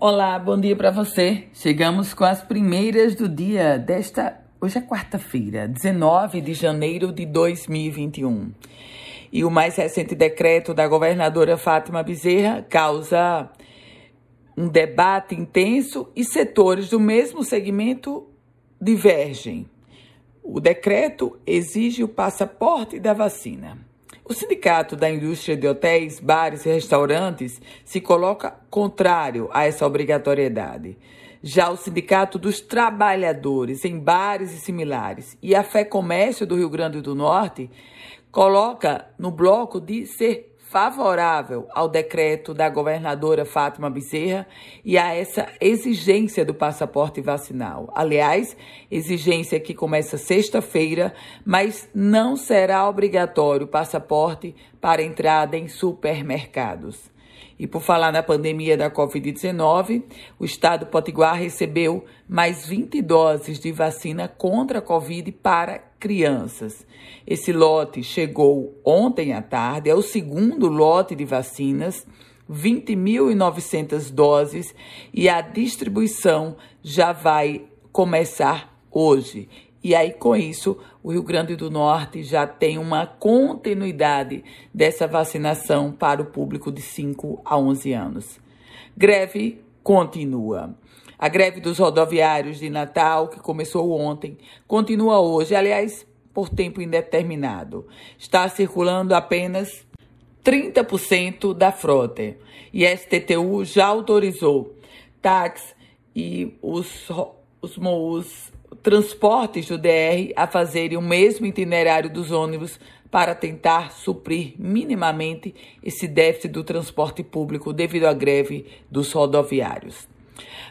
Olá, bom dia para você. Chegamos com as primeiras do dia desta. Hoje é quarta-feira, 19 de janeiro de 2021. E o mais recente decreto da governadora Fátima Bezerra causa um debate intenso e setores do mesmo segmento divergem. O decreto exige o passaporte da vacina. O Sindicato da Indústria de Hotéis, Bares e Restaurantes se coloca contrário a essa obrigatoriedade. Já o Sindicato dos Trabalhadores em Bares e Similares e a Fé Comércio do Rio Grande do Norte coloca no bloco de ser favorável ao decreto da governadora Fátima Bezerra e a essa exigência do passaporte vacinal. Aliás, exigência que começa sexta-feira, mas não será obrigatório o passaporte para entrada em supermercados. E por falar na pandemia da Covid-19, o estado Potiguar recebeu mais 20 doses de vacina contra a Covid para crianças. Esse lote chegou ontem à tarde, é o segundo lote de vacinas. 20.900 doses e a distribuição já vai começar hoje. E aí, com isso, o Rio Grande do Norte já tem uma continuidade dessa vacinação para o público de 5 a 11 anos. Greve continua. A greve dos rodoviários de Natal, que começou ontem, continua hoje, aliás, por tempo indeterminado. Está circulando apenas 30% da frota. E a STTU já autorizou táxis e os, os, os transportes do DR a fazerem o mesmo itinerário dos ônibus para tentar suprir minimamente esse déficit do transporte público devido à greve dos rodoviários.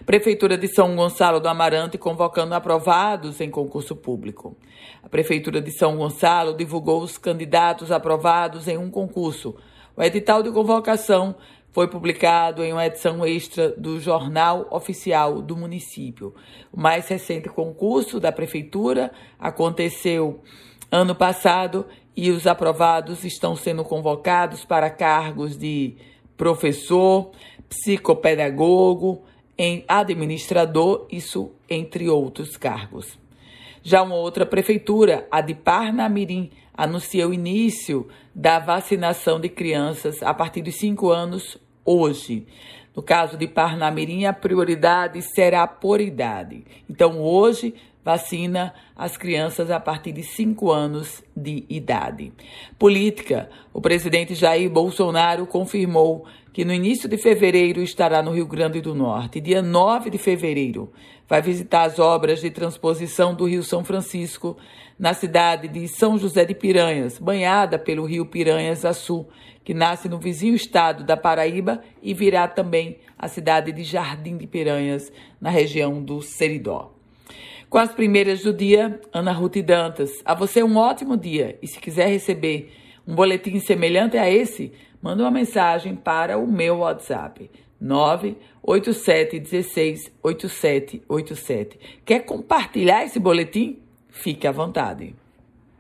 Prefeitura de São Gonçalo do Amarante convocando aprovados em concurso público. A Prefeitura de São Gonçalo divulgou os candidatos aprovados em um concurso. O edital de convocação foi publicado em uma edição extra do Jornal Oficial do Município. O mais recente concurso da Prefeitura aconteceu ano passado e os aprovados estão sendo convocados para cargos de professor, psicopedagogo, em administrador, isso entre outros cargos. Já uma outra prefeitura, a de Parnamirim, anunciou o início da vacinação de crianças a partir de 5 anos hoje. No caso de Parnamirim, a prioridade será por idade. Então, hoje, vacina as crianças a partir de 5 anos de idade. Política: o presidente Jair Bolsonaro confirmou que no início de fevereiro estará no Rio Grande do Norte. Dia 9 de fevereiro, vai visitar as obras de transposição do Rio São Francisco na cidade de São José de Piranhas, banhada pelo rio Piranhas Açu, que nasce no vizinho estado da Paraíba e virá também a cidade de Jardim de Piranhas, na região do Seridó. Com as primeiras do dia, Ana Ruth Dantas. A você um ótimo dia e se quiser receber um boletim semelhante a esse, manda uma mensagem para o meu WhatsApp 987 16 8787. Quer compartilhar esse boletim? Fique à vontade.